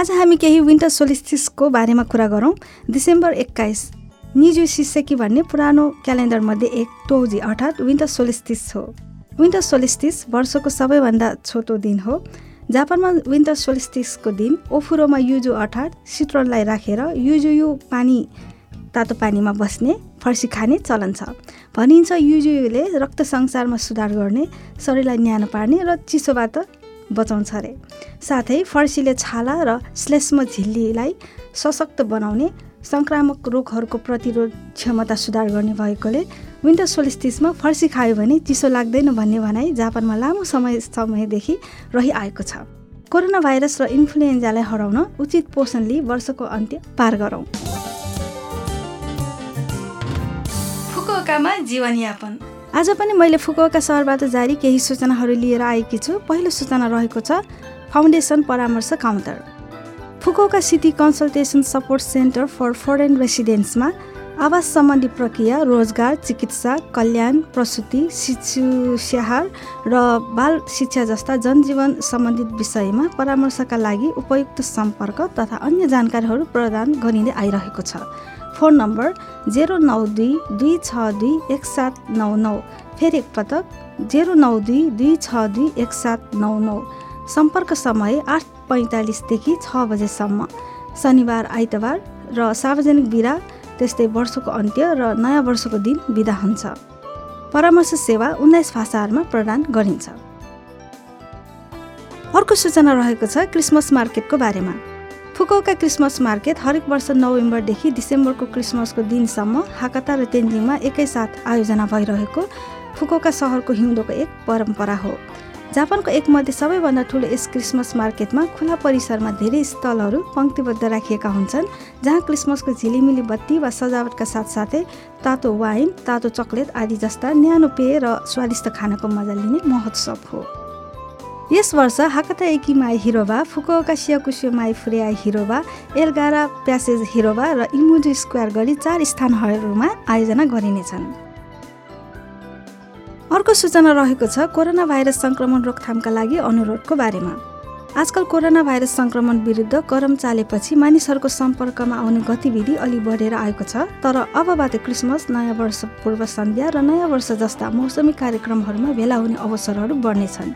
आज हामी केही विन्टर सोलिस्टिसको बारेमा कुरा गरौँ। डिसेम्बर एक्काइस। निजु सिसेकी भन्ने पुरानो क्यालेन्डरमध्ये एक टोजी अर्थात् विन्टर सोलिस्टिस हो। विन्टर सोलिस्टिस वर्षको सबैभन्दा छोटो दिन हो। जापानमा विन्टर सोलिस्टिसको दिन ओफुरोमा युजु अर्थात् सिट्रोनलाई राखेर युजुयु पानी तातो पानीमा बस्ने फर्सी खाने चलन छ। भनिन्छ युजुले रक्त सञ्चारमा सुधार गर्ने शरीरलाई न्यानो पार्ने र चिसोबाट बचाउँछ अरे। साथै फर्सीले छाला र श्लेष्म झिल्लीलाई सशक्त बनाउने सङ्क्रामक रोगहरूको प्रतिरोध क्षमता सुधार गर्ने भएकोले विन्टर सोलिस्टिसमा फर्सी खायो भने चिसो लाग्दैन भन्ने भनाइ जापानमा लामो समय समयदेखि रहिआएको छ। कोरोना भाइरस र इन्फ्लुएन्जालाई हराउन उचित पोषण लिई वर्षको अन्त्य पार गरौँ। फुकुओकामा जीवनयापन। आज पनि मैले फुकुओका सहरबाट जारी केही सूचनाहरू लिएर आएकी छु। पहिलो सूचना रहेको छ फाउन्डेसन परामर्श counter. Fukuoka city consultation support centre for foreign रेसिडेन्ट्समा आवास सम्बन्धी प्रक्रिया रोजगार चिकित्सा कल्याण प्रसुति शिशु स्याहार र बाल शिक्षा जस्ता जनजीवन सम्बन्धित विषयमा परामर्शका लागि उपयुक्त सम्पर्क तथा अन्य जानकारीहरू प्रदान गरिँदै आइरहेको छ। फोन नम्बर जेरो नौ दुई दुई छ दुई एक सात नौ नौ फेरि एकपटक जेरो नौ दुई दुई छ दुई एक सात नौ नौ सम्पर्क समय आठ पैँतालिसदेखि छ बजेसम्म। शनिबार आइतबार र सार्वजनिक बिदा त्यस्तै वर्षको अन्त्य र नयाँ वर्षको दिन बिदा हुन्छ। परामर्श सेवा उन्नाइस भाषाहरूमा प्रदान गरिन्छ। अर्को सूचना रहेको छ क्रिसमस मार्केटको बारेमा। फुकुओका क्रिसमस मार्केट हरेक वर्ष नोभेम्बरदेखि डिसेम्बरको क्रिसमसको दिनसम्म हाकाता र तेन्जिङमा एकैसाथ आयोजना भइरहेको फुकुओका सहरको हिउँदोको एक परम्परा हो। जापानको एकमध्ये सबैभन्दा ठुलो यस क्रिसमस मार्केटमा खुला परिसरमा धेरै स्थलहरू पङ्क्तिबद्ध राखिएका हुन्छन् जहाँ क्रिसमसको झिलिमिली बत्ती वा सजावटका साथसाथै तातो वाइन तातो चक्लेट आदि जस्ता न्यानो पेय र स्वादिष्ट खानाको मजा लिने महोत्सव हो। यस वर्ष हाकता एकी माई हिरोबा सियाकुसियो माई फुरिया हिरोबा एलगारा प्यासेज हिरोबा र इमुजु स्क्वायर गरी चार स्थानहरूमा आयोजना गरिनेछन् अर्को सूचना रहेको छ कोरोना भाइरस सङ्क्रमण रोकथामका लागि अनुरोधको बारेमा। आजकल कोरोना भाइरस सङ्क्रमण विरुद्ध करम चालेपछि मानिसहरूको सम्पर्कमा आउने गतिविधि अलि बढेर आएको छ तर अबबाट क्रिसमस नयाँ वर्ष पूर्व सन्ध्या र नयाँ वर्ष जस्ता मौसमी कार्यक्रमहरूमा भेला हुने अवसरहरू बढ्नेछन्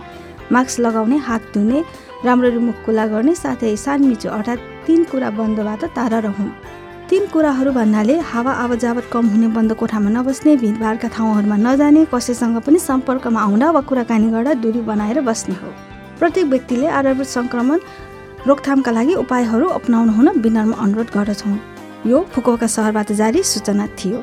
मास्क लगाउने हात धुने राम्ररी मुख खुला गर्ने साथै सानमिचो अर्थात् तिन कुरा बन्दबाट टाढा रहन्। तीन कुराहरू भन्नाले हावा आवजावत कम हुने बन्द कोठामा नबस्ने भिडभाडका ठाउँहरूमा नजाने कसैसँग पनि सम्पर्कमा आउँदा वा कुराकानी गर्दा दूरी बनाएर बस्ने हो। प्रत्येक व्यक्तिले आधारभूत सङ्क्रमण रोकथामका लागि उपायहरू अप्नाउनु हुन विनम्र अनुरोध गर्दछौँ। यो फुकुओका सहरबाट जारी सूचना थियो।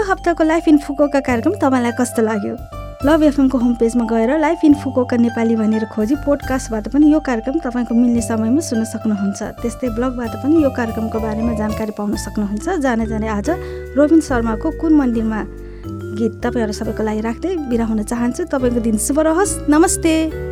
यो हप्ताको लाइफ इन फुकुओका कार्यक्रम तपाईँलाई कस्तो लाग्यो? लभ एफएमको होम पेजमा गएर लाइफ इन फुकोका नेपाली भनेर खोजी पोडकास्टबाट पनि यो कार्यक्रम तपाईँको मिल्ने समयमा सुन्न सक्नुहुन्छ। त्यस्तै ब्लगबाट पनि यो कार्यक्रमको बारेमा जानकारी पाउन सक्नुहुन्छ। जाने जाने आज रोबिन शर्माको कुन मन्दिरमा गीत तपाईँहरू सबैको लागि राख्दै बिदा हुन चाहन्छु। तपाईँको दिन शुभ रहोस्। नमस्ते।